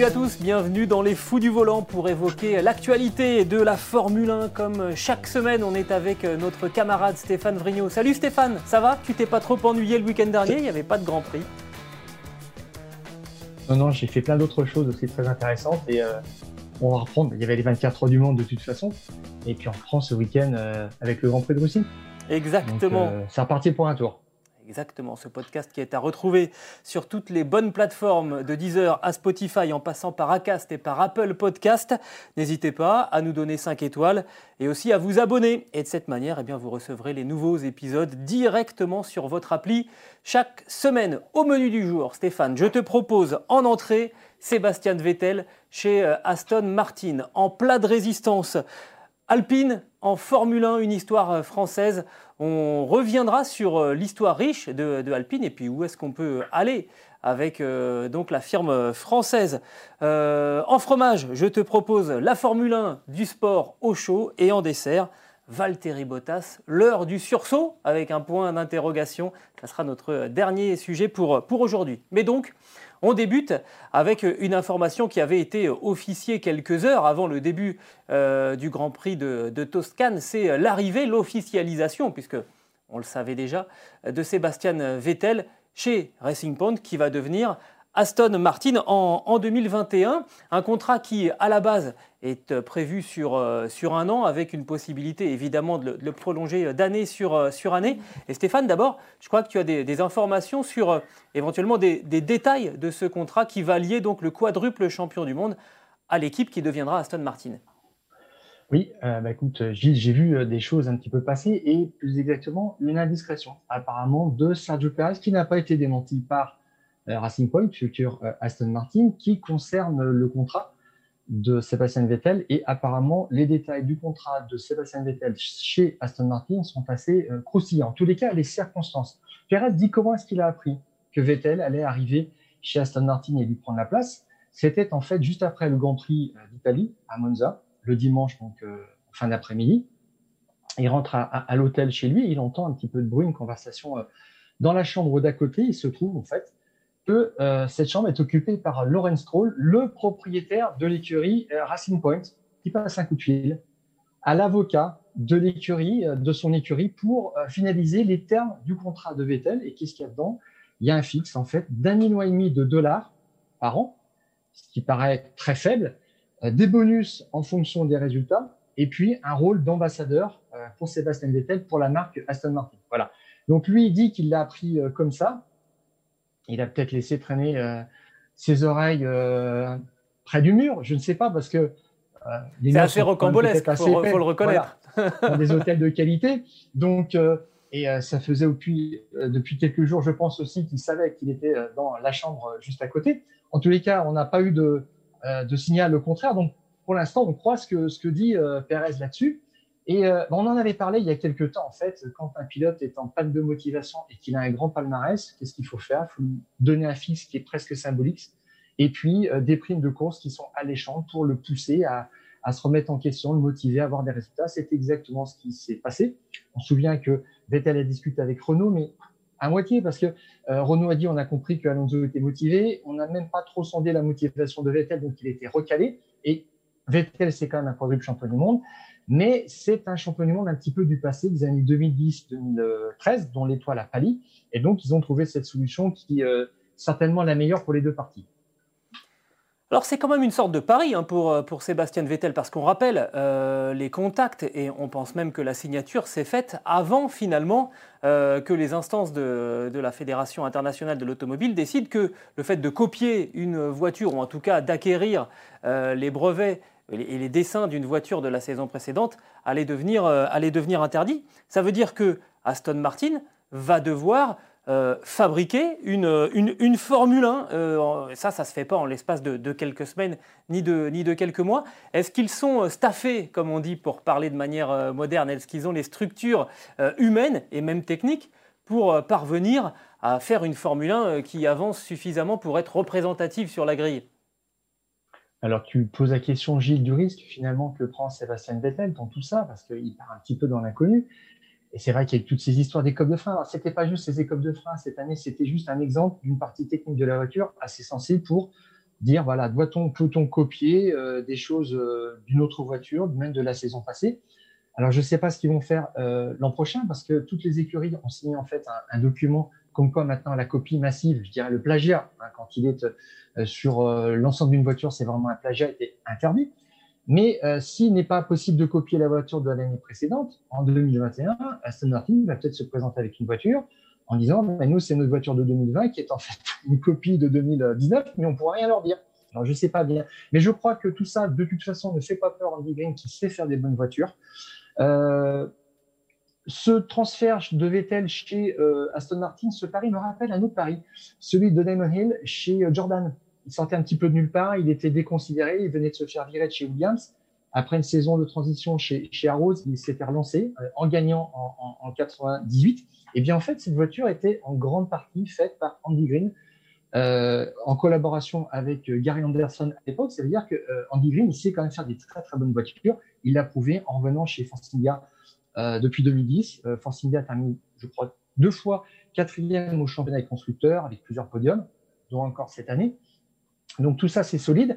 Salut à tous, bienvenue dans les Fous du Volant pour évoquer l'actualité de la Formule 1. Comme chaque semaine, on est avec notre camarade Stéphane Vrignot. Salut Stéphane, ça va? Tu t'es pas trop ennuyé le week-end dernier? Il n'y avait pas de Grand Prix. Non, non, j'ai fait plein d'autres choses aussi très intéressantes et euh, on va reprendre. Il y avait les 24 heures du monde de toute façon. Et puis on reprend ce week-end euh, avec le Grand Prix de Russie. Exactement. Euh, c'est reparti pour un tour. Exactement, ce podcast qui est à retrouver sur toutes les bonnes plateformes de Deezer à Spotify en passant par Acast et par Apple Podcast. N'hésitez pas à nous donner 5 étoiles et aussi à vous abonner. Et de cette manière, eh bien, vous recevrez les nouveaux épisodes directement sur votre appli chaque semaine. Au menu du jour, Stéphane, je te propose en entrée Sébastien Vettel chez euh, Aston Martin en plat de résistance. Alpine en Formule 1, une histoire euh, française. On reviendra sur euh, l'histoire riche de, Alpine et puis où est-ce qu'on peut aller avec euh, donc la firme française. En fromage, je te propose la Formule 1 du sport au chaud et en dessert. Valtteri Bottas, l'heure du sursaut avec un point d'interrogation. Ça sera notre dernier sujet pour, pour aujourd'hui. Mais donc, on débute avec une information qui avait été officiée quelques heures avant le début euh, du Grand Prix de, Toscane. C'est l'arrivée, l'officialisation, puisque on le savait déjà, de Sébastien Vettel chez Racing Point qui va devenir Aston Martin en 2021. Un contrat qui, à la base, est euh, prévu sur, euh, sur un an avec une possibilité évidemment de le, prolonger d'année sur, euh, sur année. Et Stéphane, d'abord, je crois que tu as des, informations sur euh, éventuellement des, détails de ce contrat qui va lier donc le quadruple champion du monde à l'équipe qui deviendra Aston Martin. Oui, euh, bah, écoute, Gilles, j'ai vu euh, des choses un petit peu passer et plus exactement une indiscrétion apparemment de Sergio Perez qui n'a pas été démenti par euh, Racing Point, futur euh, Aston Martin, qui concerne le contrat de Sébastien Vettel et apparemment les détails du contrat de Sébastien Vettel chez Aston Martin sont assez euh, croustillants. En tous les cas, les circonstances. Perez dit comment est-ce qu'il a appris que Vettel allait arriver chez Aston Martin et lui prendre la place? C'était en fait juste après le Grand Prix euh, d'Italie à Monza, le dimanche, donc euh, fin d'après-midi. Il rentre à, l'hôtel chez lui, il entend un petit peu de bruit, une conversation dans la chambre d'à côté. Il se trouve en fait euh, cette chambre est occupée par Lawrence Stroll, le propriétaire de l'écurie euh, Racing Point, qui passe un coup de fil à l'avocat de l'écurie, euh, de son écurie, pour finaliser les termes du contrat de Vettel. Et qu'est-ce qu'il y a dedans? Il y a un fixe en fait d'un million et demi de dollars par an, ce qui paraît très faible, des bonus en fonction des résultats, et puis un rôle d'ambassadeur pour Sébastien Vettel pour la marque Aston Martin. Voilà. Donc lui il dit qu'il l'a appris comme ça. Il a peut-être laissé traîner euh, ses oreilles euh, près du mur, je ne sais pas parce que euh, C'est assez rocambolesque, il faut, faut le reconnaître. Voilà. Dans des hôtels de qualité. Donc et ça faisait depuis, depuis quelques jours, je pense aussi qu'il savait qu'il était dans la chambre juste à côté. En tous les cas, on n'a pas eu de, de signal au contraire. Donc, pour l'instant, on croit ce que, ce que dit Perez là-dessus. Et euh, on en avait parlé il y a quelques temps, en fait, quand un pilote est en panne de motivation et qu'il a un grand palmarès, qu'est-ce qu'il faut faire? Il faut lui donner un fixe qui est presque symbolique et puis euh, des primes de course qui sont alléchantes pour le pousser à, se remettre en question, le motiver à avoir des résultats. C'est exactement ce qui s'est passé. On se souvient que Vettel a discuté avec Renault, mais à moitié, parce que euh, Renault a dit on a compris que Alonso était motivé, on n'a même pas trop sondé la motivation de Vettel, donc il était recalé. Et Vettel, c'est quand même un quadruple champion du monde, mais c'est un champion du monde un petit peu du passé, des années 2010-2013, dont l'étoile a pâli. Et donc, ils ont trouvé cette solution qui euh, certainement la meilleure pour les deux parties. Alors c'est quand même une sorte de pari hein, pour, euh, pour Sébastien Vettel parce qu'on rappelle euh, les contacts et on pense même que la signature s'est faite avant finalement que les instances de, de la Fédération internationale de l'automobile décident que le fait de copier une voiture ou en tout cas d'acquérir les brevets et les dessins d'une voiture de la saison précédente allaient devenir, devenir interdits. Ça veut dire que Aston Martin va devoir euh, fabriquer une, une, Formule 1. Euh, ça, ça ne se fait pas en l'espace de, quelques semaines ni de, ni de quelques mois. Est-ce qu'ils sont euh, staffés, comme on dit pour parler de manière moderne? Est-ce qu'ils ont les structures humaines et même techniques pour parvenir à faire une Formule 1 qui avance suffisamment pour être représentative sur la grille? Alors, tu poses la question, Gilles, du risque finalement que prend Sébastien Vettel dans tout ça, parce qu'il part un petit peu dans l'inconnu. Et c'est vrai qu'il y a toutes ces histoires d'écopes de frein. Ce n'était pas juste ces écopes de frein cette année, c'était juste un exemple d'une partie technique de la voiture assez sensible pour dire voilà, doit-on, peut-on copier euh, des choses euh, d'une autre voiture, même de la saison passée? Alors, je ne sais pas ce qu'ils vont faire euh, l'an prochain parce que toutes les écuries ont signé en fait un, document comme quoi maintenant la copie massive, je dirais le plagiat, hein, quand il est sur l'ensemble d'une voiture, c'est vraiment un plagiat, était interdit. Mais euh, s'il n'est pas possible de copier la voiture de l'année précédente, en 2021, Aston Martin va peut-être se présenter avec une voiture en disant bah, nous, c'est notre voiture de 2020 qui est en fait une copie de 2019, mais on ne pourra rien leur dire. Alors, je ne sais pas bien. Mais je crois que tout ça, de toute façon, ne fait pas peur Andy Green qui sait faire des bonnes voitures. Euh, ce transfert de Vettel chez euh, Aston Martin, ce pari me rappelle un autre pari, celui de Damon Hill chez Jordan il sortait un petit peu de nulle part, il était déconsidéré, il venait de se faire virer de chez Williams. Après une saison de transition chez, Arrows, il s'était relancé euh, en gagnant en, en, 98. Et bien en fait, cette voiture était en grande partie faite par Andy Green euh, en collaboration avec euh, Gary Anderson à l'époque. Ça veut dire que euh, Andy Green, il sait quand même faire des très très bonnes voitures. Il l'a prouvé en revenant chez euh, depuis 2010. Force India a terminé, je crois, deux fois quatrième au championnat des constructeurs avec plusieurs podiums, dont encore cette année. Donc tout ça, c'est solide.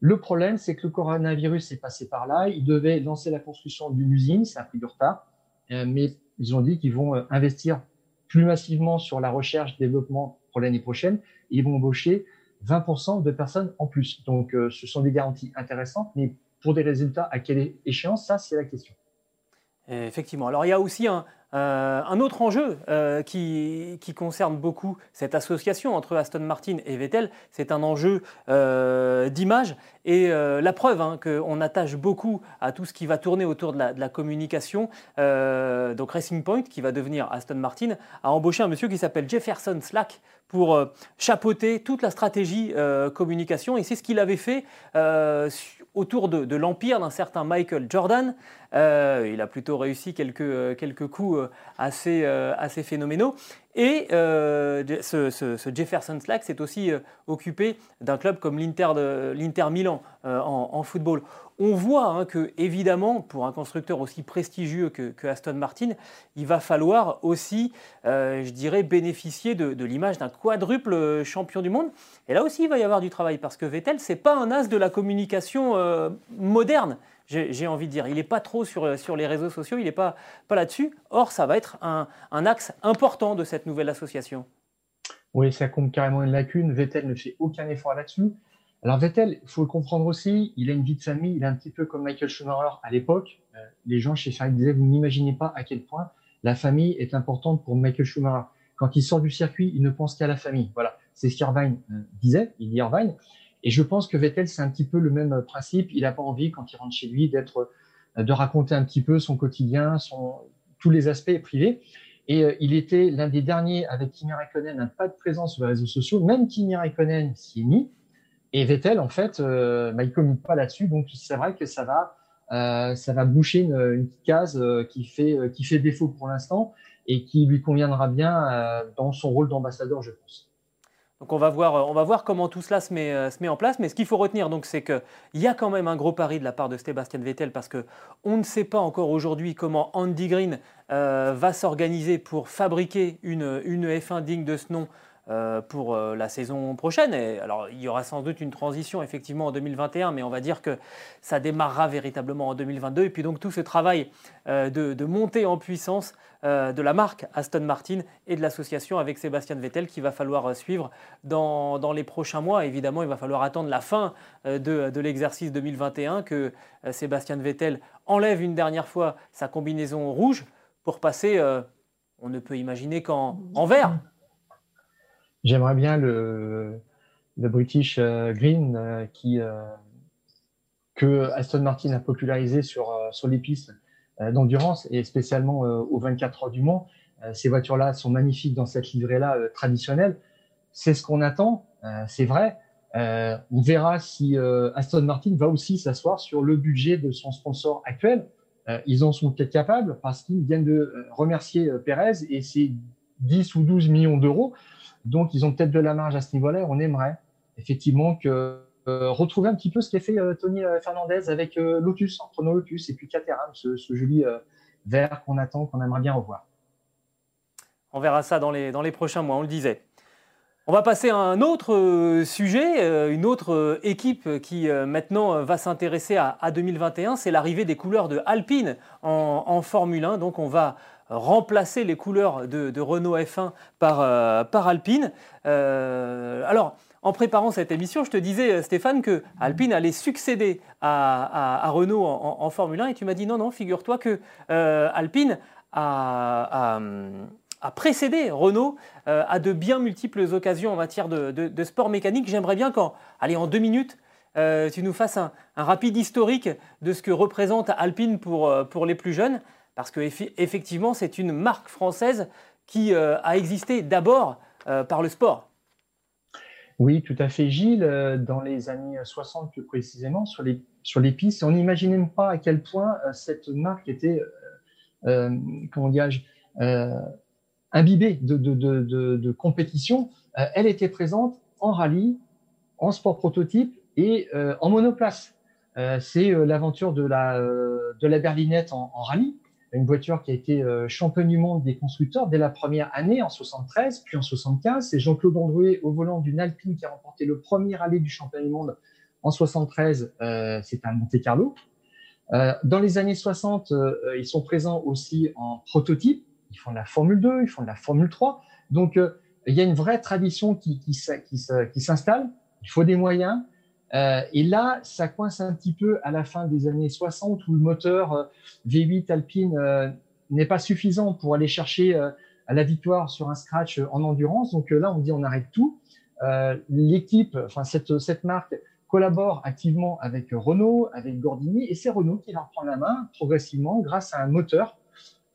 Le problème, c'est que le coronavirus est passé par là. Ils devaient lancer la construction d'une usine, ça a pris du retard, euh, mais ils ont dit qu'ils vont euh, investir plus massivement sur la recherche, développement pour l'année prochaine. ils vont embaucher 20% de personnes en plus. Donc euh, ce sont des garanties intéressantes, mais pour des résultats à quelle échéance, ça, c'est la question. Effectivement. Alors il y a aussi un, euh, autre enjeu euh, qui, concerne beaucoup cette association entre Aston Martin et Vettel, c'est un enjeu euh, d'image et la preuve hein, qu'on attache beaucoup à tout ce qui va tourner autour de la, communication. donc Racing Point, qui va devenir Aston Martin, a embauché un monsieur qui s'appelle Jefferson Slack pour chapeauter toute la stratégie communication et c'est ce qu'il avait fait autour de, l'empire d'un certain Michael Jordan. Euh, il a plutôt réussi quelques, euh, quelques coups euh, assez, assez phénoménaux. Et ce, Jefferson Slack s'est aussi occupé d'un club comme l'Inter Milan en, football. On voit hein, que, évidemment, pour un constructeur aussi prestigieux que, Aston Martin, il va falloir aussi, je dirais, bénéficier de, de l'image d'un quadruple champion du monde. Et là aussi, il va y avoir du travail parce que Vettel, c'est pas un as de la communication moderne j'ai envie de dire. Il n'est pas trop sur, sur les réseaux sociaux, il n'est pas, là-dessus. Or, ça va être un, un, axe important de cette nouvelle association. Oui, ça compte carrément une lacune. Vettel ne fait aucun effort là-dessus. Alors Vettel, il faut le comprendre aussi, il a une vie de famille, il est un petit peu comme Michael Schumacher à l'époque. Euh, les gens chez Ferrari disaient, vous n'imaginez pas à quel point la famille est importante pour Michael Schumacher. Quand il sort du circuit, il ne pense qu'à la famille. Voilà, c'est ce qu'Irvine euh, disait, il dit Irvine. Et je pense que Vettel, c'est un petit peu le même principe. Il n'a pas envie, quand il rentre chez lui, euh, de raconter un petit peu son quotidien, tous les aspects privés. Et euh, il était l'un des derniers avec Kimi Raikkonen, un pas de présence sur les réseaux sociaux. Même Kimi Raikkonen s'y est mis. Et Vettel, en fait, euh, bah, il communique pas là-dessus. Donc, c'est vrai que ça va, boucher une, une case qui fait défaut pour l'instant et qui lui conviendra bien dans son rôle d'ambassadeur, je pense. Donc on va voir, on va voir comment tout cela se met, euh, se met en place. Mais ce qu'il faut retenir, donc, c'est qu'il y a quand même un gros pari de la part de Sébastien Vettel parce qu'on ne sait pas encore aujourd'hui comment Andy Green euh, va s'organiser pour fabriquer une, une F1 digne de ce nom euh, pour euh, la saison prochaine. Et alors, il y aura sans doute une transition effectivement en 2021, mais on va dire que ça démarrera véritablement en 2022. Et puis donc tout ce travail euh, de, montée en puissance de la marque Aston Martin et de l'association avec Sébastien Vettel qu'il va falloir suivre dans, dans, les prochains mois. Évidemment, il va falloir attendre la fin de, de l'exercice 2021 que Sébastien Vettel enlève une dernière fois sa combinaison rouge pour passer, on ne peut imaginer qu'en vert. J'aimerais bien le, British euh, Green euh, qui, euh, que Aston Martin a popularisé sur, sur les pistes d'endurance et spécialement aux 24 heures du Mans. ces voitures-là sont magnifiques dans cette livrée-là traditionnelle. C'est ce qu'on attend, c'est vrai. on verra si Aston Martin va aussi s'asseoir sur le budget de son sponsor actuel. ils en sont peut-être capables parce qu'ils viennent de remercier Perez et ses 10 ou 12 millions d'euros. Donc, ils ont peut-être de la marge à ce niveau-là. On aimerait effectivement que, euh, retrouver un petit peu ce qu'a fait euh, Tony euh, Fernandez avec Lotus, entre nos Lotus et puis Caterham, ce, joli vert qu'on attend, qu'on aimerait bien revoir. On verra ça dans les, prochains mois, on le disait. On va passer à un autre sujet, une autre équipe qui maintenant va s'intéresser à, 2021, c'est l'arrivée des couleurs de Alpine en, en, Formule 1. Donc on va remplacer les couleurs de, Renault F1 par, euh, par Alpine. Euh, alors, en préparant cette émission, je te disais, Stéphane, que Alpine allait succéder à, Renault en, Formule 1 et tu m'as dit non, non, figure-toi que euh, Alpine a, précédé Renault à de bien multiples occasions en matière de, sport mécanique. J'aimerais bien qu'en allez, en deux minutes, tu nous fasses un, rapide historique de ce que représente Alpine pour les plus jeunes parce qu'effectivement, c'est une marque française qui euh, a existé d'abord euh, par le sport. Oui, tout à fait, Gilles. Euh, dans les années 60 plus précisément, sur les, pistes, on n'imaginait même pas à quel point cette marque était, comment imbibée de, compétition. elle était présente en rallye, en sport prototype et en monoplace. C'est l'aventure de la, berlinette en rallye une voiture qui a été euh, championne du monde des constructeurs dès la première année en 73, puis en 75. C'est Jean-Claude Androuet au volant d'une Alpine qui a remporté le premier rallye du championnat du monde en 73. Euh, c'est un Monte Carlo. Euh, dans les années 60, euh, ils sont présents aussi en prototype. Ils font de la Formule 2, ils font de la Formule 3. Donc, il y a une vraie tradition qui, qui s'installe. Il faut des moyens. Euh, et là, ça coince un petit peu à la fin des années 60 où le moteur euh, V8 Alpine euh, n'est pas suffisant pour aller chercher à la victoire sur un scratch en endurance. Donc là, on dit on arrête tout. L'équipe, enfin cette, cette marque collabore activement avec Renault, avec Gordini, et c'est Renault qui va reprendre la main progressivement grâce à un moteur,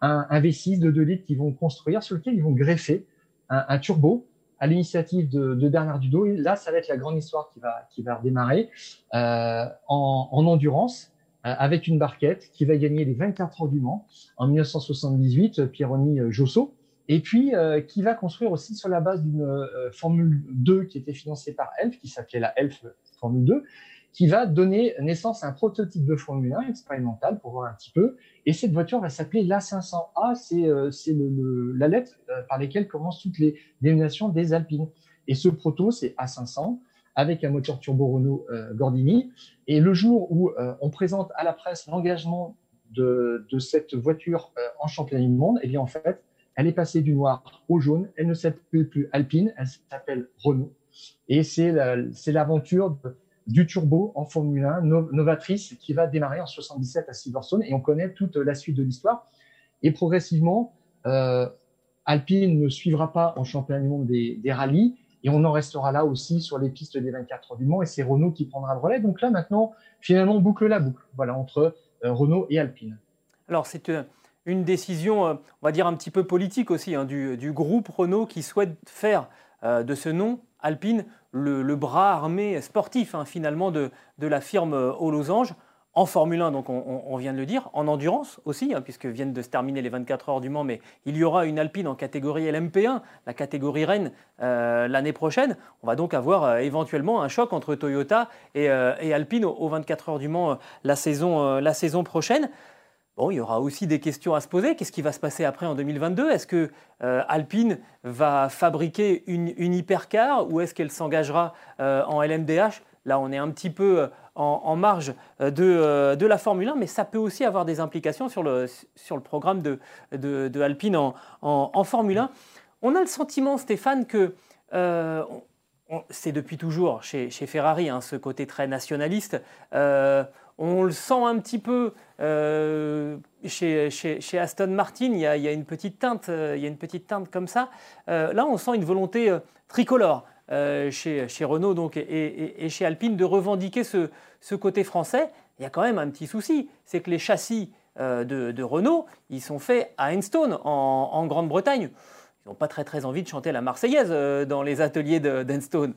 un, un V6 de 2 litres qu'ils vont construire sur lequel ils vont greffer un turbo à l'initiative de, Bernard Dudo. là, ça va être la grande histoire qui va, qui va redémarrer euh, en, endurance euh, avec une barquette qui va gagner les 24 heures du Mans en 1978, Pierroni euh, Josso, et puis qui va construire aussi sur la base d'une Formule 2 qui était financée par Elf, qui s'appelait la Elf Formule 2, qui va donner naissance à un prototype de Formule 1 expérimental pour voir un petit peu. Et cette voiture va s'appeler l'A500A, c'est euh, le, la lettre euh, par laquelle commencent toutes les dénominations des Alpines. Et ce proto, c'est A500 avec un moteur turbo Renault euh, Gordini. Et le jour où on présente à la presse l'engagement de, de, cette voiture en championnat du monde, eh bien en fait, elle est passée du noir au jaune. Elle ne s'appelle plus Alpine, elle s'appelle Renault. Et c'est l'aventure du turbo en Formule 1, novatrice, qui va démarrer en 77 à Silverstone. Et on connaît toute la suite de l'histoire. Et progressivement, euh, Alpine ne suivra pas en championnat du monde des, rallyes. Et on en restera là aussi sur les pistes des 24 heures du Mans. Et c'est Renault qui prendra le relais. Donc là, maintenant, finalement, on boucle la boucle voilà, entre euh, Renault et Alpine. Alors, c'est euh, une décision, on va dire, un petit peu politique aussi, hein, du, groupe Renault qui souhaite faire de ce nom Alpine le, bras armé sportif hein, finalement de, la firme euh, aux losanges. En Formule 1, donc on, vient de le dire, en endurance aussi, hein, puisque viennent de se terminer les 24 heures du Mans, mais il y aura une Alpine en catégorie LMP1, la catégorie Rennes, euh, l'année prochaine. On va donc avoir euh, éventuellement un choc entre Toyota et, Alpine aux, 24 heures du Mans la, saison, la saison prochaine. Bon, il y aura aussi des questions à se poser. Qu'est-ce qui va se passer après en 2022 Est-ce que euh, Alpine va fabriquer une, hypercar ou est-ce qu'elle s'engagera euh, en LMDH Là, on est un petit peu euh, en, marge de, de, la Formule 1, mais ça peut aussi avoir des implications sur le, sur le programme de, de, Alpine en, en, Formule 1. On a le sentiment, Stéphane, que c'est depuis toujours chez, chez Ferrari, hein, ce côté très nationaliste. On le sent un petit peu euh, chez, Aston Martin, il y, a, une petite teinte, euh, il y a une petite teinte comme ça. Euh, là, on sent une volonté tricolore chez, Renault donc, et, chez Alpine de revendiquer ce, côté français. il y a quand même un petit souci, c'est que les châssis de, Renault, ils sont faits à Enstone, en, Grande-Bretagne. Ils n'ont pas très très envie de chanter la Marseillaise dans les ateliers d'Enstone.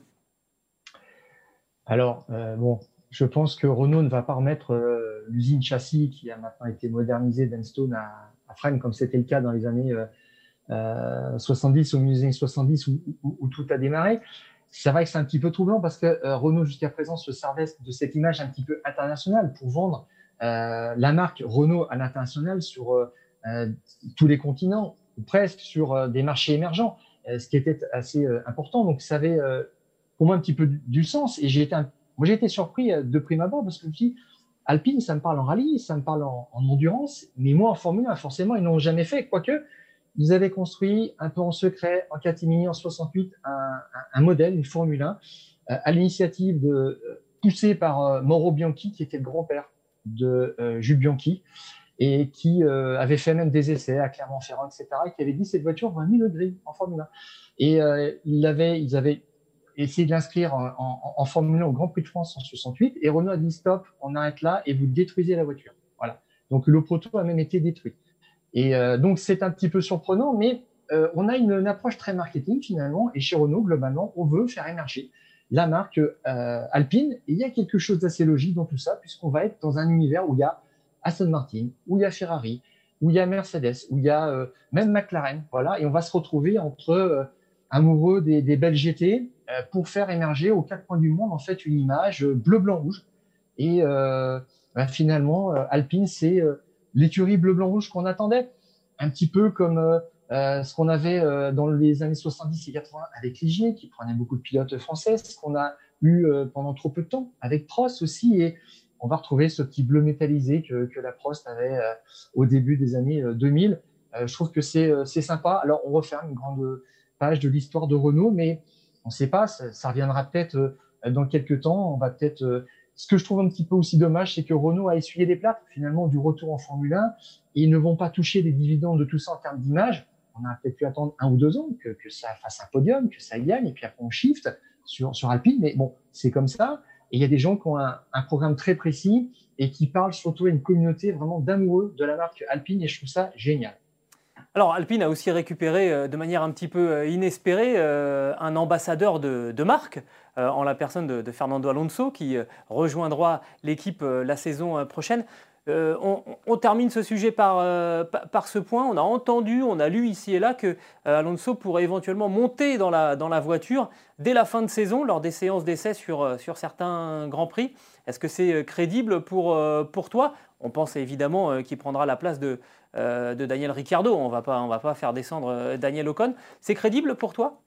Alors, bon, je pense que Renault ne va pas remettre l'usine châssis qui a maintenant été modernisée d'Enstone à, à Fresnes, comme c'était le cas dans les années 70, au milieu des années 70 où, tout a démarré. C'est vrai que c'est un petit peu troublant parce que euh, Renault jusqu'à présent se servait de cette image un petit peu internationale pour vendre euh, la marque Renault à l'international sur euh, tous les continents ou presque sur des marchés émergents, ce qui était assez important. Donc ça avait pour moi un petit peu du, sens et j'ai été moi j'ai été surpris de prime abord parce que je me suis dit, Alpine, ça me parle en rallye, ça me parle en, en endurance, mais moi en Formule 1, forcément, ils n'ont jamais fait. Quoique, ils avaient construit un peu en secret en catimini en 68 un, modèle, une Formule 1, euh, à l'initiative de euh, poussé par euh, Mauro Bianchi, qui était le grand-père de Jules Bianchi, et qui avait fait même des essais à Clermont-Ferrand, etc., et qui avait dit cette voiture va mis le gris en Formule 1. Et ils, avaient, essayé de l'inscrire en, Formule 1 au Grand Prix de France en 68, et Renault a dit stop, on arrête là, et vous détruisez la voiture. Voilà. Donc le proto a même été détruit. Et euh, donc c'est un petit peu surprenant, mais euh, on a une, approche très marketing finalement. Et chez Renault, globalement, on veut faire émerger la marque euh, Alpine. Et il y a quelque chose d'assez logique dans tout ça, puisqu'on va être dans un univers où il y a Aston Martin, où il y a Ferrari, où il y a Mercedes, où il y a même McLaren. Voilà, et on va se retrouver entre amoureux des, des belles GT pour faire émerger aux quatre coins du monde en fait une image bleu, blanc, rouge. Et bah, finalement, Alpine, c'est l'écurie bleu, blanc, rouge qu'on attendait. Un petit peu comme euh, euh, ce qu'on avait euh, dans les années 70 et 80 avec Ligier, qui prenait beaucoup de pilotes français, ce qu'on a eu pendant trop peu de temps avec Prost aussi. Et on va retrouver ce petit bleu métallisé que, que la Prost avait au début des années 2000. je trouve que c'est sympa. Alors, on referme une grande page de l'histoire de Renault, mais on ne sait pas, ça, ça reviendra peut-être dans quelques temps. On va peut-être ce que je trouve un petit peu aussi dommage, c'est que Renault a essuyé des plates finalement du retour en Formule 1 et ils ne vont pas toucher des dividendes de tout ça en termes d'image. On a peut-être pu attendre un ou deux ans que, ça fasse un podium, que ça gagne, et puis après on shift sur, Alpine. Mais bon, c'est comme ça. Et il y a des gens qui ont un, programme très précis et qui parlent surtout à une communauté vraiment d'amoureux de la marque Alpine et je trouve ça génial. Alors Alpine a aussi récupéré euh, de manière un petit peu euh, inespérée euh, un ambassadeur de, marque en la personne de, Fernando Alonso qui rejoindra l'équipe la saison prochaine. On, termine ce sujet par, ce point. On a entendu, on a lu ici et là que Alonso pourrait éventuellement monter dans la, voiture dès la fin de saison lors des séances d'essai sur, sur certains grands prix. Est-ce que c'est crédible pour toi? On pense évidemment qu'il prendra la place de, euh, de Daniel Ricciardo. On va pas, va pas faire descendre euh, Daniel Ocon. C'est crédible pour toi?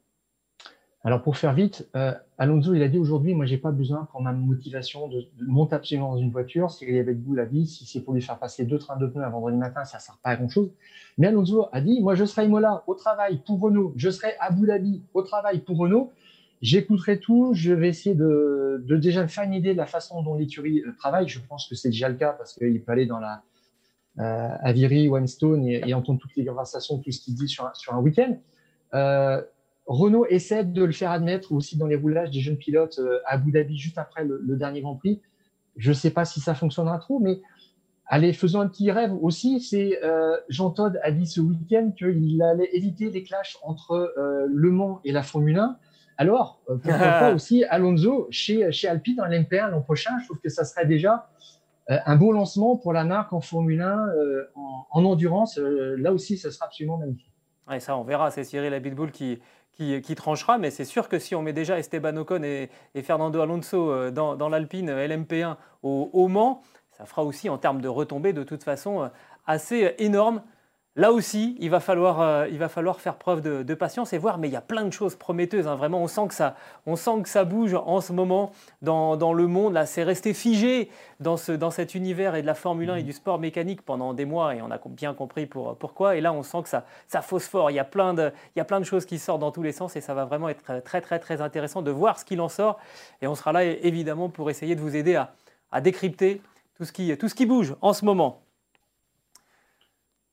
Alors pour faire vite, euh, Alonso il a dit aujourd'hui, moi j'ai pas besoin pour ma motivation de, monter absolument dans une voiture. Avait de vous la vie, si c'est pour lui faire passer deux trains de pneus un vendredi matin, ça sert pas à grand chose. Mais Alonso a dit, moi je serai Imola au travail pour Renault, je serai à Abu Dhabi au travail pour Renault. J'écouterai tout, je vais essayer de, de déjà faire une idée de la façon dont l'écurie travaille. Je pense que c'est déjà le cas parce qu'il peut aller dans la euh, Viry, Weinstone et, et, entendre toutes les conversations, tout ce qu'il dit sur, sur un week-end. Euh, Renault essaie de le faire admettre aussi dans les roulages des jeunes pilotes euh, à Abu Dhabi juste après le, dernier Grand Prix. Je ne sais pas si ça fonctionnera trop, mais allez, faisons un petit rêve aussi. C'est euh, Jean Todt a dit ce week-end qu'il allait éviter les clashs entre euh, Le Mans et la Formule 1. Alors, pourquoi pas aussi Alonso chez, chez Alpine dans l'MP1 l'an prochain? Je trouve que ça serait déjà un beau lancement pour la marque en Formule 1, euh, en, endurance. Euh, là aussi, ce sera absolument magnifique. Ouais, ça, on verra. C'est Cyril Abitboul qui, qui, qui, tranchera. Mais c'est sûr que si on met déjà Esteban Ocon et, Fernando Alonso dans, dans l'Alpine LMP1 au, au, Mans, ça fera aussi en termes de retombées de toute façon assez énorme. Là aussi, il va falloir, euh, il va falloir faire preuve de, patience et voir, mais il y a plein de choses prometteuses. Hein. Vraiment, on sent, que ça, on sent que ça bouge en ce moment dans, dans le monde. Là, c'est resté figé dans, ce, dans cet univers et de la Formule 1 et du sport mécanique pendant des mois et on a bien compris pour, pourquoi. Et là, on sent que ça, ça phosphore. Il y, a plein de, il y a plein de choses qui sortent dans tous les sens et ça va vraiment être très, très, très intéressant de voir ce qu'il en sort. Et on sera là évidemment pour essayer de vous aider à, à décrypter tout ce, qui, tout ce qui bouge en ce moment.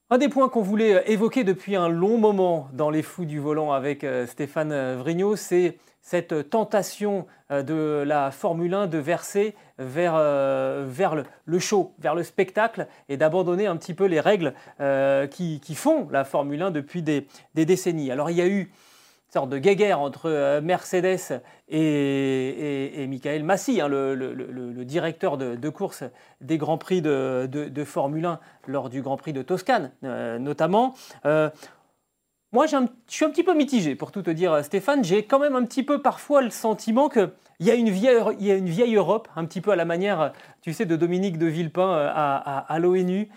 Un des points qu'on voulait évoquer depuis un long moment dans les fous du volant avec Stéphane Vrignot, c'est cette tentation de la Formule 1 de verser vers, vers le, show, vers le spectacle et d'abandonner un petit peu les règles qui, font la Formule 1 depuis des, des décennies. Alors il y a eu sorte de guéguerre entre euh, Mercedes et, Michael Massi, hein, le, directeur de, course des Grands Prix de, Formule 1 lors du Grand Prix de Toscane euh, notamment. Euh, moi, je suis un petit peu mitigé, pour tout te dire, Stéphane. J'ai quand même un petit peu parfois le sentiment qu'il y, a une vieille, il y a une vieille Europe, un petit peu à la manière, tu sais, de Dominique de Villepin à, l'ONU,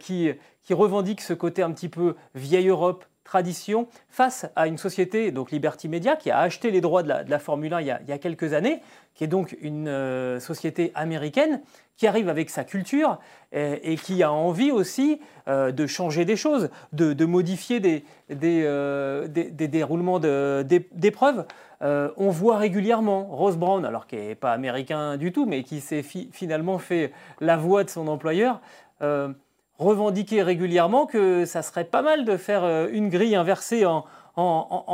qui revendique ce côté un petit peu vieille Europe, tradition face à une société, donc Liberty Media, qui a acheté les droits de la, Formule 1 il y, a, quelques années, qui est donc une euh, société américaine qui arrive avec sa culture et, qui a envie aussi euh, de changer des choses, de, modifier des, des, euh, déroulements d'épreuves. on voit régulièrement Rose Brown, alors qui n'est pas américain du tout, mais qui s'est finalement fait la voix de son employeur revendiquer régulièrement que ça serait pas mal de faire euh, une grille inversée en,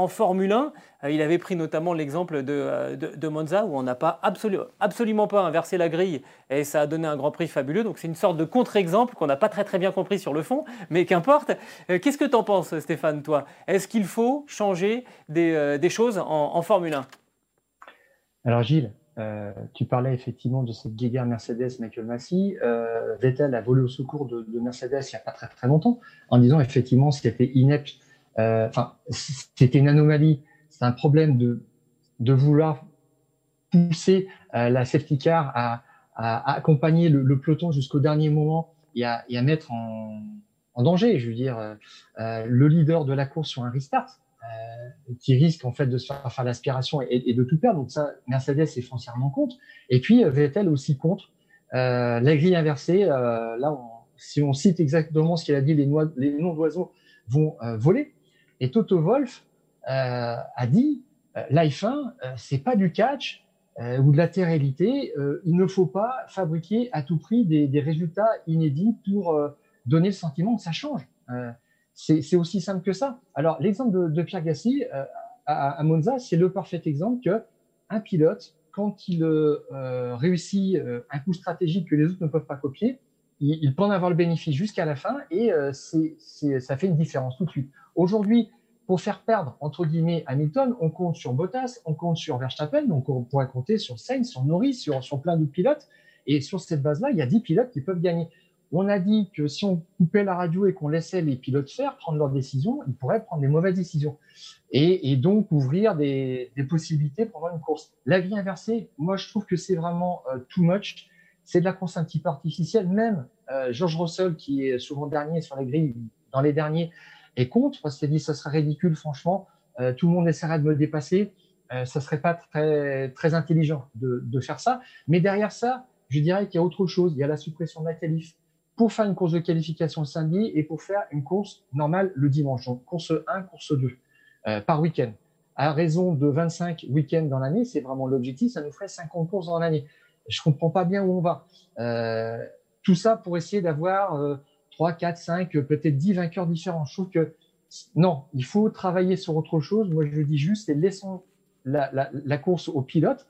Formule 1. Euh, il avait pris notamment l'exemple euh, de, Monza où on n'a pas absolument pas inversé la grille et ça a donné un Grand Prix fabuleux. Donc c'est une sorte de contre-exemple qu'on n'a pas très très bien compris sur le fond, mais qu'importe. Qu'est-ce que tu en penses Stéphane, toi? Est-ce qu'il faut changer des, choses en Formule 1 Alors Gilles, euh, tu parlais effectivement de cette guéguerre Mercedes-Michael Massey. Euh, Vettel a volé au secours de, Mercedes il n'y a pas très très longtemps en disant effectivement c'était inepte. Euh, enfin, c'était une anomalie. C'est un problème de, de vouloir pousser la safety car à, à, accompagner le, peloton jusqu'au dernier moment et à, et à mettre en, en, danger, je veux dire, le leader de la course sur un restart. Euh, qui risque en fait de se faire faire l'aspiration et, de tout perdre. Donc ça, Mercedes est foncièrement contre. Et puis euh, Vettel aussi contre. Euh, la grille inversée, là, si on cite exactement ce qu'il a dit, les, noms d'oiseaux vont voler. Et Toto Wolf a dit, l'iPhone, c'est pas du catch ou de la réalité. il ne faut pas fabriquer à tout prix des résultats inédits pour donner le sentiment que ça change. C'est aussi simple que ça. Alors, l'exemple de, Pierre Gasly euh, à, Monza, c'est le parfait exemple que un pilote, quand il euh, réussit euh, un coup stratégique que les autres ne peuvent pas copier, il, peut en avoir le bénéfice jusqu'à la fin et ça fait une différence tout de suite. Aujourd'hui, pour faire perdre, entre guillemets, Hamilton, on compte sur Bottas, on compte sur Verstappen, donc on pourrait compter sur Sainz, sur Norris, sur, sur plein d'autres pilotes. Et sur cette base-là, il y a 10 pilotes qui peuvent gagner. On a dit que si on coupait la radio et qu'on laissait les pilotes faire, prendre leurs décisions, ils pourraient prendre des mauvaises décisions. Et, donc ouvrir des, possibilités pendant une course. La vie inversée, moi je trouve que c'est vraiment euh, too much. C'est de la course un petit peu artificielle. Même euh, George Russell, qui est souvent dernier sur les grilles, dans les derniers, est contre. S'est dit ça serait ridicule, franchement. Euh, tout le monde essaierait de me dépasser. ça serait pas très, très intelligent de, de faire ça. Mais derrière ça, je dirais qu'il y a autre chose. Il y a la suppression de la qualif pour faire une course de qualification le samedi et pour faire une course normale le dimanche. Donc, course 1, course 2 euh, par week-end. À raison de 25 week-ends dans l'année, c'est vraiment l'objectif, ça nous ferait 50 courses dans l'année. Je comprends pas bien où on va. Euh, tout ça pour essayer d'avoir euh, 3, 4, 5, peut-être 10 vainqueurs différents. Je trouve que non, il faut travailler sur autre chose. Moi, je dis juste, c'est laissons la, la, la, course aux pilotes.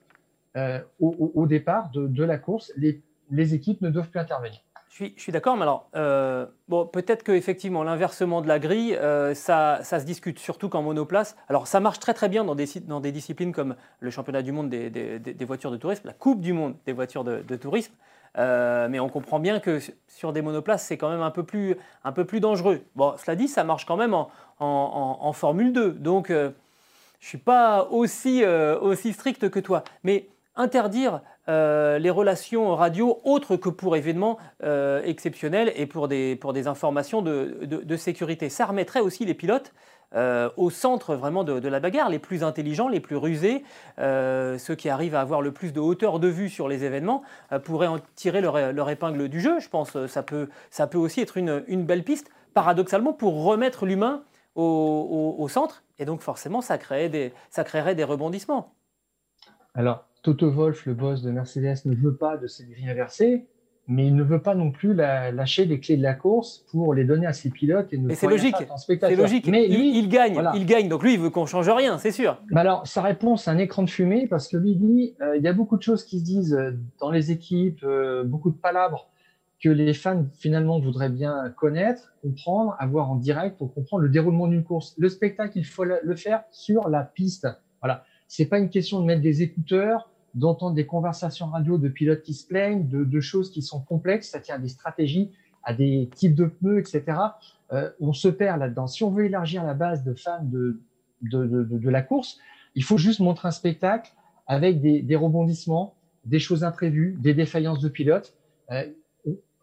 Euh, au, au, départ de, de la course, les, les équipes ne doivent plus intervenir. Je suis, d'accord, mais alors, euh, bon, peut-être qu'effectivement, l'inversement de la grille, euh, ça, ça, se discute, surtout qu'en monoplace. Alors, ça marche très très bien dans des, disciplines comme le championnat du monde des, voitures de tourisme, la Coupe du monde des voitures de, tourisme. Euh, mais on comprend bien que sur des monoplaces, c'est quand même un peu, plus, un peu plus dangereux. Bon, cela dit, ça marche quand même en, Formule 2. Donc, je ne suis pas aussi strict que toi. Mais interdire euh, les relations radio autres que pour événements euh, exceptionnels et pour des, pour des informations de, sécurité. Ça remettrait aussi les pilotes euh, au centre vraiment de, la bagarre, les plus intelligents, les plus rusés, ceux qui arrivent à avoir le plus de hauteur de vue sur les événements, pourraient en tirer leur, épingle du jeu. Je pense ça peut, ça peut aussi être une, une belle piste, paradoxalement, pour remettre l'humain au, au, centre. Et donc forcément, ça, créerait des, ça créerait des rebondissements. Alors, Toto Wolf, le boss de Mercedes, ne veut pas de cette grille inversée. mais il ne veut pas non plus lâcher les clés de la course pour les donner à ses pilotes et ne c'est logique. C'est logique. Mais lui, il, gagne, il gagne. Donc lui, il veut qu'on change rien, c'est sûr. Mais alors, sa réponse, c'est un écran de fumée parce que lui dit, euh, il y a beaucoup de choses qui se disent euh, dans les équipes, euh, beaucoup de palabres que les fans finalement voudraient bien connaître, comprendre, avoir en direct pour comprendre le déroulement d'une course. Le spectacle, il faut le faire sur la piste. Voilà. C'est pas une question de mettre des écouteurs d'entendre des conversations radio de pilotes qui se plaignent, de, choses qui sont complexes, ça tient à des stratégies, à des types de pneus, etc. Euh, on se perd là-dedans. Si on veut élargir la base de fans de, de, la course, il faut juste montrer un spectacle avec des, des rebondissements, des choses imprévues, des défaillances de pilotes. Euh,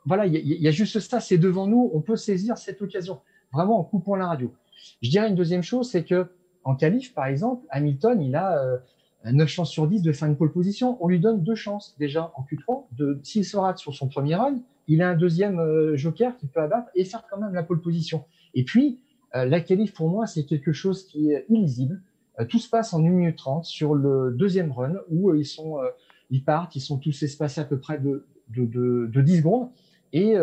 voilà, il y, y, a juste ça, c'est devant nous, on peut saisir cette occasion, vraiment en coupant la radio. Je dirais une deuxième chose, c'est que en qualif, par exemple, Hamilton, il a euh, 9 chances sur 10 de faire une pole position. On lui donne deux chances déjà en Q3. De, s'il se rate sur son premier run, il a un deuxième euh, joker qui peut abattre et faire quand même la pole position. Et puis, euh, la qualif pour moi, c'est quelque chose qui est illisible. Euh, tout se passe en 1 minute 30 sur le deuxième run où ils sont, ils partent, ils sont tous espacés à peu près de, de 10 secondes. Et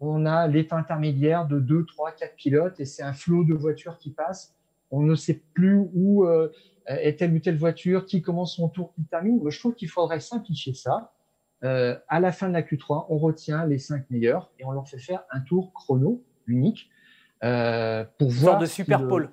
on a l'état intermédiaire de 2, 3, 4 pilotes et c'est un flot de voitures qui passe. On ne sait plus où euh, est telle ou telle voiture, qui commence son tour, qui termine. Moi, je trouve qu'il faudrait simplifier ça. Euh, à la fin de la Q3, on retient les cinq meilleurs et on leur fait faire un tour chrono unique euh, pour voir. de super pôle.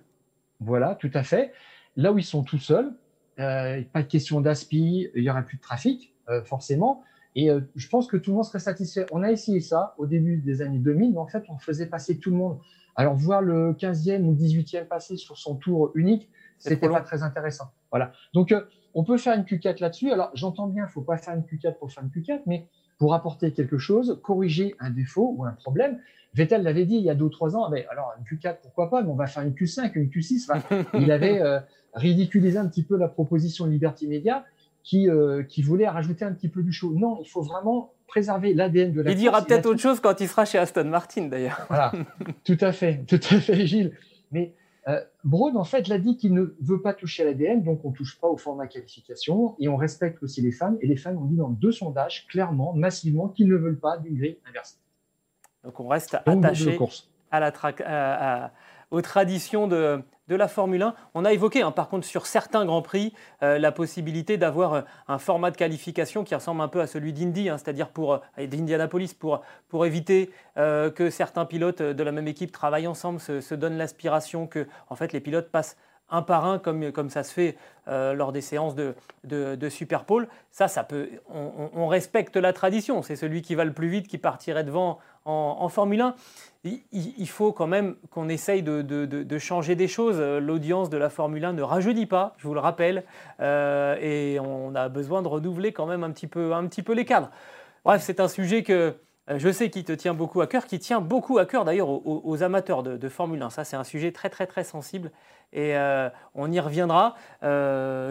Voilà, tout à fait. Là où ils sont tout seuls, pas de question d'aspi, il y aura plus de trafic, forcément. Et je pense que tout le monde serait satisfait. On a essayé ça au début des années 2000, mais en fait, on faisait passer tout le monde. Alors, voir le 15e ou 18e passer sur son tour unique, c'était pas très intéressant. Voilà. Donc, euh, on peut faire une Q4 là-dessus. Alors, j'entends bien, il faut pas faire une Q4 pour faire une Q4, mais pour apporter quelque chose, corriger un défaut ou un problème. Vettel l'avait dit il y a deux ou trois ans. Mais alors, une Q4, pourquoi pas, mais on va faire une Q5, une Q6. il avait euh, ridiculisé un petit peu la proposition Liberty Media qui, euh, qui voulait rajouter un petit peu du show. Non, il faut vraiment préserver l'ADN de la Il dira peut-être autre chose quand il sera chez Aston Martin, d'ailleurs. Voilà, tout à fait, tout à fait, Gilles. Mais euh, Broad, en fait, l'a dit qu'il ne veut pas toucher à l'ADN, donc on ne touche pas au format qualification et on respecte aussi les fans. Et les fans ont dit dans deux sondages, clairement, massivement, qu'ils ne veulent pas d'une grille inversée. Donc on reste attaché à la à, aux traditions de, la Formule 1. On a évoqué, hein, par contre, sur certains Grands Prix, euh, la possibilité d'avoir euh, un format de qualification qui ressemble un peu à celui d'Indy, hein, c'est-à-dire pour euh, d'Indianapolis, pour, pour éviter que certains pilotes de la même équipe travaillent ensemble, se, donnent l'aspiration que en fait, les pilotes passent un par un, comme, ça se fait lors des séances de, de, Super Ça, ça peut, on, respecte la tradition. C'est celui qui va le plus vite qui partirait devant en, Formule 1. Il, faut quand même qu'on essaye de, changer des choses. L'audience de la Formule 1 ne rajeunit pas, je vous le rappelle, euh, et on a besoin de renouveler quand même un petit peu, les cadres. Bref, c'est un sujet que euh, je sais qui te tient beaucoup à cœur, qui tient beaucoup à cœur d'ailleurs aux, amateurs de, Formule 1. Ça, c'est un sujet très très très sensible et euh, on y reviendra.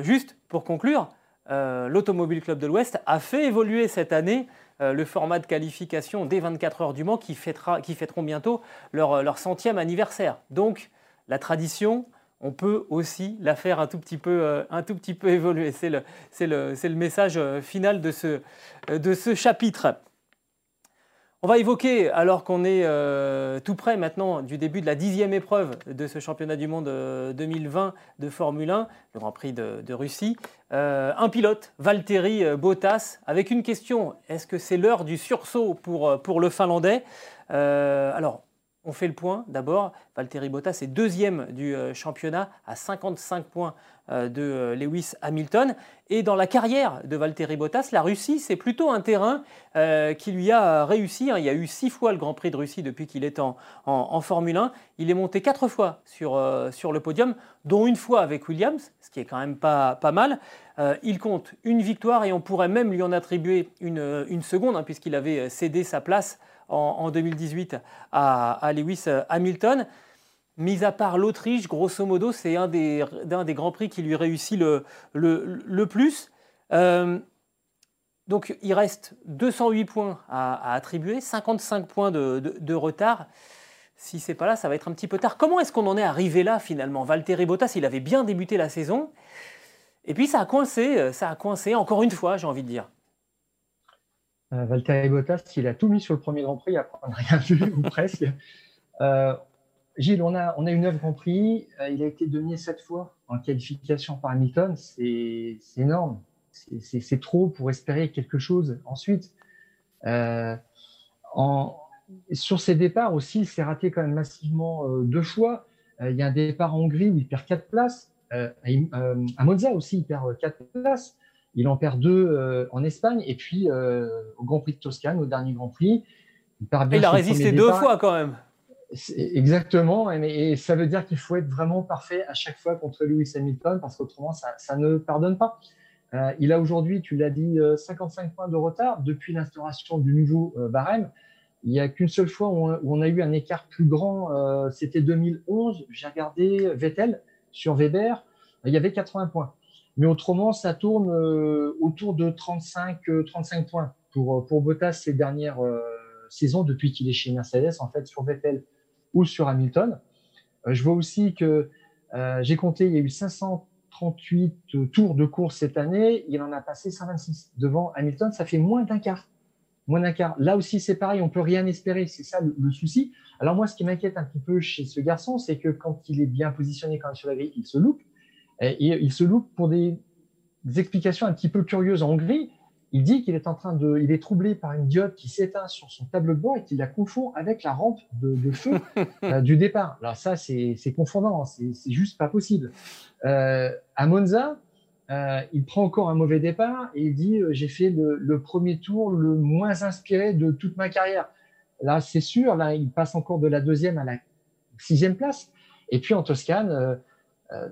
juste pour conclure, l'Automobile Club de l'Ouest a fait évoluer cette année le format de qualification des 24 heures du Mans qui, fêteront bientôt leur, leur centième anniversaire. Donc la tradition, on peut aussi la faire un tout petit peu, euh, évoluer. C'est le, message euh, final de ce chapitre. On va évoquer, alors qu'on est euh, tout près maintenant du début de la dixième épreuve de ce championnat du monde 2020 euh, de Formule 1, le Grand Prix de, Russie, euh, un pilote, Valtteri Bottas, avec une question, est-ce que c'est l'heure du sursaut pour, pour le Finlandais? Alors, on fait le point d'abord. Valtteri Bottas est deuxième du euh, championnat à 55 points euh, de euh, Lewis Hamilton. Et dans la carrière de Valtteri Bottas, la Russie, c'est plutôt un terrain qui lui a réussi. Hein. Il y a eu six fois le Grand Prix de Russie depuis qu'il est en, Formule 1. Il est monté quatre fois sur, le podium, dont une fois avec Williams, ce qui est quand même pas, mal. il compte une victoire et on pourrait même lui en attribuer une, une seconde, hein, puisqu'il avait cédé sa place en, 2018 à, Lewis Hamilton. Mis à part l'Autriche, grosso modo, c'est un des, grands prix qui lui réussit le, plus. Euh, donc il reste 208 points à, attribuer, 55 points de, retard. Si c'est pas là, ça va être un petit peu tard. Comment est-ce qu'on en est arrivé là finalement? Valtteri Bottas, il avait bien débuté la saison. Et puis ça a coincé, ça a coincé encore une fois, j'ai envie de dire. Valtteri Bottas, il a tout mis sur le premier Grand Prix, après on n'a rien vu, ou presque. Gilles, on a, on a eu neuf Grand Prix. il a été dominé sept fois en qualification par Hamilton. C'est énorme. C'est trop pour espérer quelque chose ensuite. en, sur ses départs aussi, il s'est raté quand même massivement deux fois. il y a un départ en Hongrie où il perd quatre places. Euh, à Monza aussi, il perd quatre places. Il en perd deux euh, en Espagne et puis euh, au Grand Prix de Toscane, au dernier Grand Prix. Il, il a résisté deux fois quand même. Exactement, et, ça veut dire qu'il faut être vraiment parfait à chaque fois contre Lewis Hamilton parce qu'autrement ça, ça, ne pardonne pas. il a aujourd'hui, tu l'as dit, 55 points de retard depuis l'instauration du nouveau barème. Il n'y a qu'une seule fois où on, a eu un écart plus grand, c'était 2011. J'ai regardé Vettel, sur Weber, il y avait 80 points. Mais autrement, ça tourne euh, autour de 35, 35 euh, points pour, euh, pour Bottas ces dernières saisons depuis qu'il est chez Mercedes, en fait, sur Vettel ou sur Hamilton. je vois aussi que j'ai compté, il y a eu 538 tours de course cette année. Il en a passé 126 devant Hamilton. Ça fait moins d'un quart. Moins d'un quart. Là aussi, c'est pareil, on peut rien espérer. C'est ça le souci. Alors moi, ce qui m'inquiète un petit peu chez ce garçon, c'est que quand il est bien positionné quand même sur la grille, il se loupe. Et il se loupe pour des, explications un petit peu curieuses en Hongrie. Il dit qu'il est en train de, il est troublé par une diode qui s'éteint sur son tableau de bord et qu'il la confond avec la rampe de, feu euh, du départ. Alors ça, c'est confondant, hein. c'est juste pas possible. Euh, à Monza, euh, il prend encore un mauvais départ et il dit j'ai fait le, premier tour le moins inspiré de toute ma carrière. Là, c'est sûr, là, il passe encore de la deuxième à la sixième place. Et puis en Toscane, euh, euh,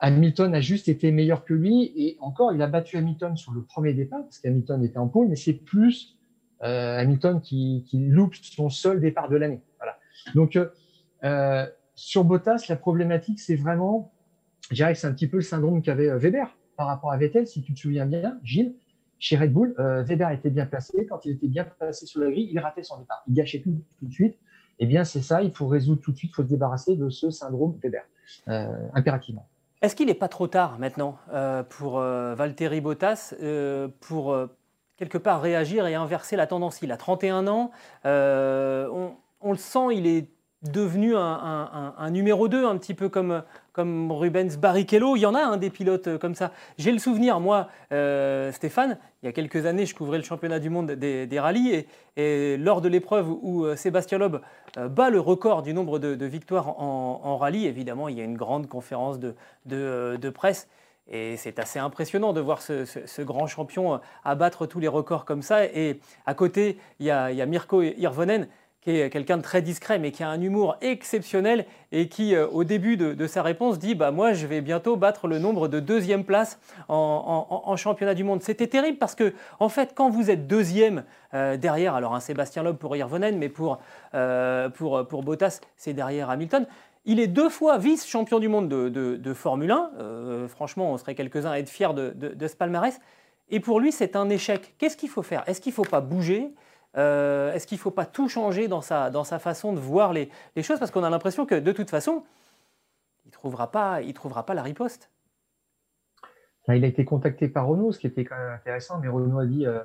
Hamilton a juste été meilleur que lui. Et encore, il a battu Hamilton sur le premier départ, parce qu'Hamilton était en pôle, mais c'est plus euh, Hamilton qui, loupe son seul départ de l'année. Donc, sur Bottas, la problématique, c'est vraiment, je dirais que c'est un petit peu le syndrome qu'avait Weber par rapport à Vettel, si tu te souviens bien, Gilles chez Red Bull, euh, Weber était bien placé. Quand il était bien placé sur la grille, il ratait son départ. Il gâchait tout tout de suite. Eh bien, c'est ça, il faut résoudre tout de suite, il faut se débarrasser de ce syndrome Weber, euh, impérativement. Est-ce qu'il n'est pas trop tard maintenant euh, pour Valtteri Bottas pour quelque part réagir et inverser la tendance? Il a 31 ans, on, le sent, il est devenu un, numéro 2, un petit peu comme, comme Rubens Barrichello. Il y en a un des pilotes euh, comme ça. J'ai le souvenir, moi, euh, Stéphane, il y a quelques années, je couvrais le championnat du monde des, rallyes et, lors de l'épreuve où euh, Sébastien Loeb bat le record du nombre de, victoires en, rallye, évidemment, il y a une grande conférence de, de, presse. Et c'est assez impressionnant de voir ce, grand champion abattre tous les records comme ça. Et à côté, il y a, il y Mirko Irvonen qui est quelqu'un de très discret, mais qui a un humour exceptionnel et qui, euh, au début de, sa réponse, dit bah, Moi, je vais bientôt battre le nombre de deuxième place en, championnat du monde. C'était terrible parce que, en fait, quand vous êtes deuxième euh, derrière, alors un Sébastien Loeb pour Irvonen, mais pour, euh, pour, pour Bottas, c'est derrière Hamilton. Il est deux fois vice-champion du monde de, Formule 1. franchement, on serait quelques-uns à être fiers de, de ce palmarès. Et pour lui, c'est un échec. Qu'est-ce qu'il faut faire? Est-ce qu'il ne faut pas bouger? Euh, est-ce qu'il ne faut pas tout changer dans sa, dans sa façon de voir les, choses? Parce qu'on a l'impression que de toute façon, il ne trouvera, pas, il trouvera pas la riposte. il a été contacté par Renault, ce qui était quand même intéressant, mais Renault a dit euh,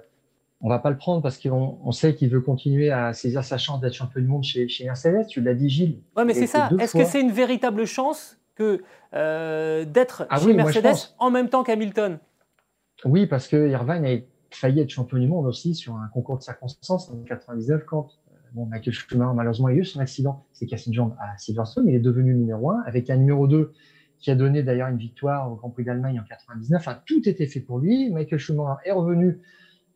on ne va pas le prendre parce qu'on sait qu'il veut continuer à saisir sa chance d'être champion du monde chez, chez Mercedes. Tu l'as dit, Gilles. Oui, mais c'est ça. Est-ce que c'est une véritable chance que euh, d'être ah chez Mercedes en même temps qu'Hamilton? Oui, parce que Irvine a failli être champion du monde aussi sur un concours de circonstances en 99 quand euh, bon, Michael Schumacher malheureusement a eu son accident, c'est cassé une jambe à Silverstone, il est devenu numéro 1 avec un numéro 2 qui a donné d'ailleurs une victoire au Grand Prix d'Allemagne en 99. Enfin, tout était fait pour lui. Michael Schumacher est revenu,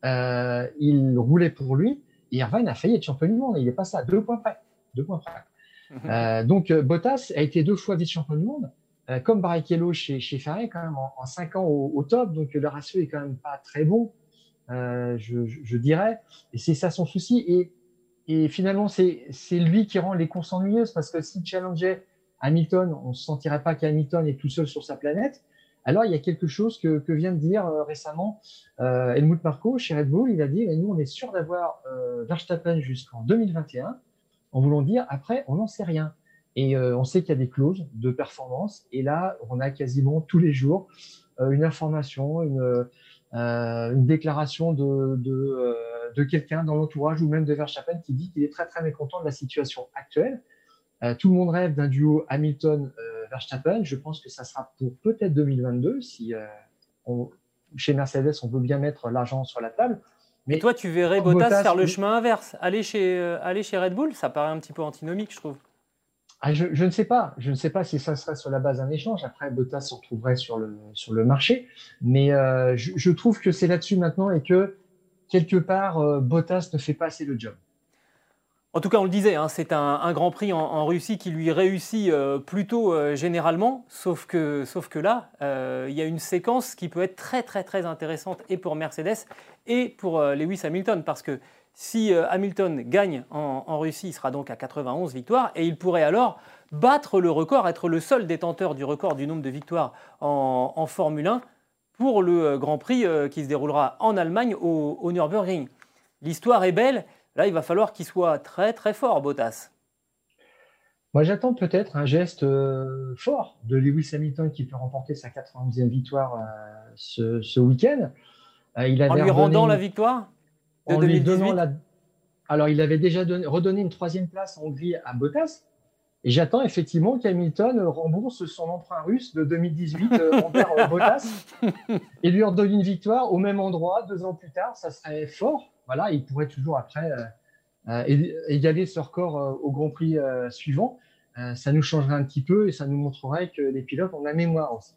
euh, il roulait pour lui. Et Irvine a failli être champion du monde. Il est passé à deux points près. Deux points près. Euh, donc Bottas a été deux fois vice-champion du monde. comme Barrichello chez, chez Ferrari, quand même, en, cinq ans au, au, top. Donc le ratio est quand même pas très bon. Euh, je, dirais. Et c'est ça son souci. Et, finalement, c'est lui qui rend les courses ennuyeuses parce que s'il challengeait Hamilton, on ne se sentirait pas qu'Hamilton est tout seul sur sa planète. Alors, il y a quelque chose que, vient de dire euh, récemment euh, Helmut chez Red Bull. Il a dit, nous, on est sûr d'avoir euh, Verstappen jusqu'en 2021. En voulant dire, après, on n'en sait rien. Et on sait qu'il y a des clauses de performance. Et là, on a quasiment tous les jours une information, une, une déclaration de, de, de quelqu'un dans l'entourage ou même de Verstappen qui dit qu'il est très très mécontent de la situation actuelle. tout le monde rêve d'un duo Hamilton-Verstappen. Je pense que ça sera pour peut-être 2022 si chez Mercedes on veut bien mettre l'argent sur la table. Mais toi, tu verrais Bottas, faire le chemin inverse, aller chez, euh, aller chez Red Bull, ça paraît un petit peu antinomique, je trouve. Ah, je, ne sais pas, je ne sais pas si ça serait sur la base d'un échange. Après, Bottas se retrouverait sur le, sur le marché, mais euh, je, trouve que c'est là-dessus maintenant et que quelque part, euh, Bottas ne fait pas assez le job. En tout cas, on le disait, hein, c'est un, Grand Prix en, Russie qui lui réussit euh, plutôt généralement, sauf que, sauf que là, il y a une séquence qui peut être très très très intéressante et pour Mercedes et pour Lewis Hamilton, parce que si Hamilton gagne en, Russie, il sera donc à 91 victoires et il pourrait alors battre le record, être le seul détenteur du record du nombre de victoires en, Formule 1 pour le Grand Prix qui se déroulera en Allemagne au, au Nürburgring. L'histoire est belle Là, il va falloir qu'il soit très très fort, Bottas. Moi, j'attends peut-être un geste euh, fort de Lewis Hamilton qui peut remporter sa 91e victoire euh, ce, week-end. Euh, il en lui rendant la victoire? De 2018 Alors, il avait déjà redonné une troisième place en Hongrie à Bottas. Et j'attends effectivement qu'Hamilton rembourse son emprunt russe de 2018 envers Bottas et lui redonne une victoire au même endroit deux ans plus tard. Ça serait fort voilà, il pourrait toujours après euh, euh, égaler ce record euh, au Grand Prix suivant. ça nous changerait un petit peu et ça nous montrerait que les pilotes ont la mémoire aussi.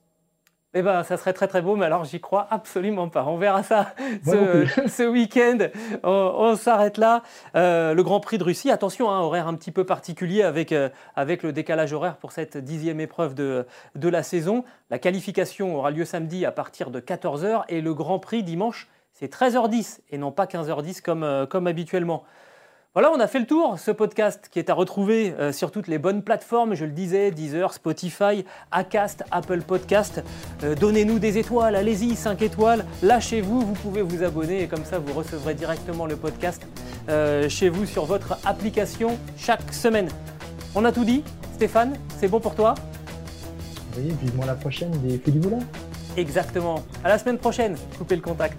Eh ben, ça serait très très beau, mais alors j'y crois absolument pas. On verra ça ce, week-end. On, s'arrête là. le Grand Prix de Russie, attention, un hein, horaire un petit peu particulier avec, avec le décalage horaire pour cette dixième épreuve de, de la saison. La qualification aura lieu samedi à partir de 14h et le Grand Prix dimanche c'est 13h10 et non pas 15h10 comme, euh, comme habituellement. Voilà, on a fait le tour. Ce podcast qui est à retrouver euh, sur toutes les bonnes plateformes, je le disais, Deezer, Spotify, Acast, Apple Podcast. Euh, donnez-nous des étoiles, allez-y, 5 étoiles. Lâchez-vous, vous pouvez vous abonner et comme ça vous recevrez directement le podcast chez vous sur votre application chaque semaine. On a tout dit. Stéphane, c'est bon pour toi? Oui, vivement la prochaine des Fous du Exactement. À la semaine prochaine. Coupez le contact.